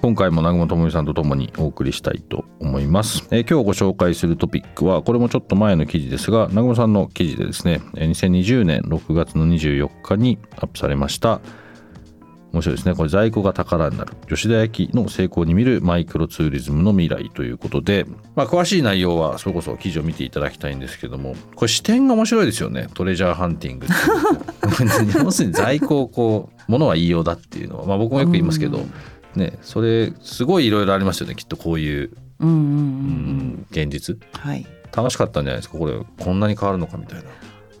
今回も南雲智美さんと共にお送りしたいと思います、えー、今日ご紹介するトピックはこれもちょっと前の記事ですが南雲さんの記事でですね2020年6月の24日にアップされました。面白いですね。これ在庫が宝になる。吉田焼の成功に見るマイクロツーリズムの未来ということで、まあ、詳しい内容はそれこそ記事を見ていただきたいんですけどもこれ視点が面白いですよね。トレジャーハンティング 要するに在庫をこうものは言いようだっていうのは、まあ、僕もよく言いますけど、うんねそれすごいいろいろありますよねきっとこういう,、うんうん。うん、現実、はい、楽しかったんじゃないですかこれこんなに変わるのかみたいな。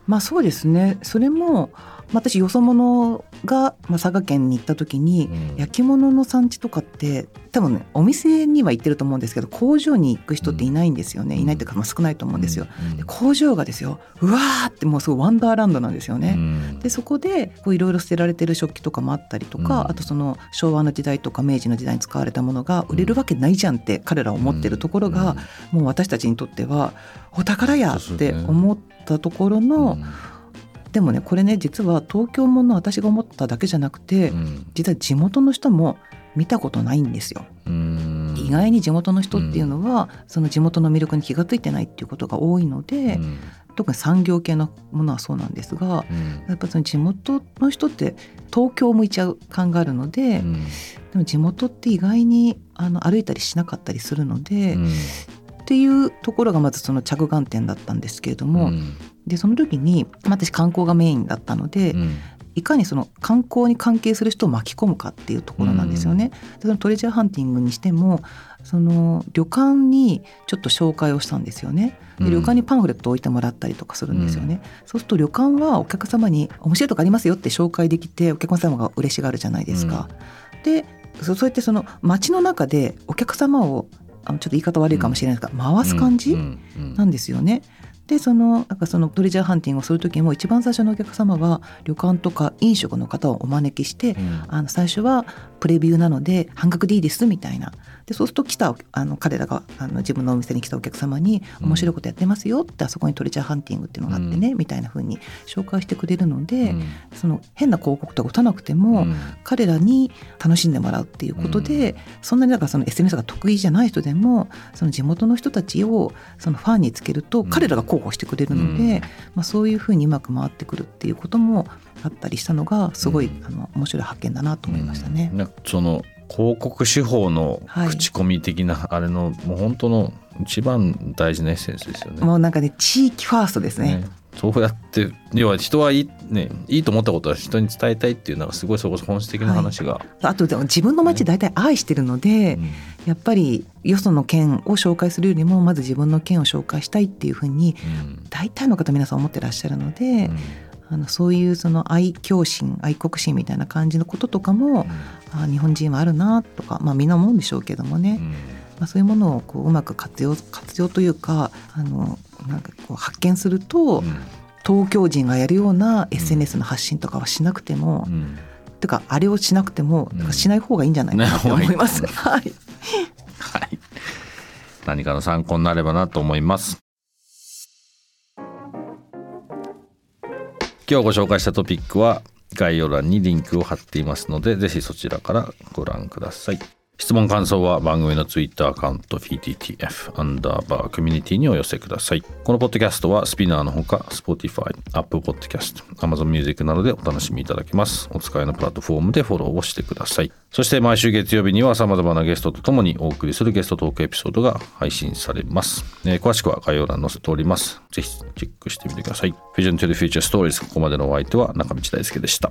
まあそうですね。それも私よそ者が、まあ、佐賀県に行った時に、うん、焼き物の産地とかって多分ねお店には行ってると思うんですけど工場に行く人っていないんですよね、うん、いないというか、まあ、少ないと思うんですよ。うん、工場がですようわーってもうすごいワンダーランドなんですよね。でそこでいろいろ捨てられてる食器とかもあったりとか、あとその昭和の時代とか明治の時代に使われたものが売れるわけないじゃんって彼らは思ってるところが、もう私たちにとってはお宝やって思ったところの。でもねこれね実は東京もの私が思っただけじゃなくて、うん、実は地元の人も見たことないんですよ。意外に地元の人っていうのは、うん、その地元の魅力に気が付いてないっていうことが多いので、うん、特に産業系のものはそうなんですが、やっぱその地元の人って東京向いちゃう感があるので、でも地元って意外にあの歩いたりしなかったりするので、っていうところがまずその着眼点だったんですけれども、うん、でその時に私観光がメインだったので、うん、いかにその観光に関係する人を巻き込むかっていうところなんですよね。うん、そのトレジャーハンティングにしてもその旅館にちょっと紹介をしたんですよね。で旅館にパンフレットを置いてもらったりとかするんですよね。そうすると旅館はお客様に面白いとこありますよって紹介できてお客様が嬉しがるじゃないですか。でそうやってその街の中でお客様をあのちょっと言い方悪いかもしれないですが、回す感じなんですよね。でそのなんかそのトレジャーハンティングをする時も一番最初のお客様は旅館とか飲食の方をお招きして、うん、あの最初はプレビューなので半額でいいですみたいな。でそうすると来たあの彼らがあの自分のお店に来たお客様に面白いことやってますよってあそこにトレジャーハンティングっていうのがあってね、うん、みたいな風に紹介してくれるので、うん、その変な広告とか打たなくても、彼らに楽しんでもらうっていうことで、そんなにだからその SNS が得意じゃない人でもその地元の人たちをそのファンにつけると彼らが広報してくれるので、まあ、そういうふうにうまく回ってくるっていうこともあったりしたのがすごい、あの面白い発見だなと思いましたね。その広告手法の口コミ的な、あれのもう本当の一番大事なエッセンスですよね。もうなんかね地域ファーストですね。ねそうやって要は人はいい,、ね、いいと思ったことは人に伝えたいっていうのがすごいそこ本質的な話が、はい、あとでも自分の街大体愛してるので、ねうん、やっぱりよその県を紹介するよりもまず自分の県を紹介したいっていうふうに、大体の方皆さん思ってらっしゃるので、うん、あのそういうその愛嬌心愛国心みたいな感じのこととかも、うん、あ日本人はあるなとか、まあ、みんな思うんでしょうけどもね、うん、まあ、そういうものをこううまく活用活用というかあのなんかこう発見すると、うん、東京人がやるような SNS の発信とかはしなくても、うん、てかあれをしなくても、しない方がいいんじゃないかなと思います。はい、はい、何かの参考になればなと思います。今日ご紹介したトピックは概要欄にリンクを貼っていますのでぜひそちらからご覧ください質問感想は番組のツイッターアカウント PTTF アンダーバーコミュニティにお寄せください。このポッドキャストはスピナーのほか Spotify、Apple Podcast、Amazon Music などでお楽しみいただけます。お使いのプラットフォームでフォローをしてください。そして毎週月曜日には様々なゲストとともにお送りするゲストトークエピソードが配信されます、えー詳しくは概要欄に載せております。ぜひチェックしてみてください。Vision to the Future Stories ここまでのお相手は中道大輔でした。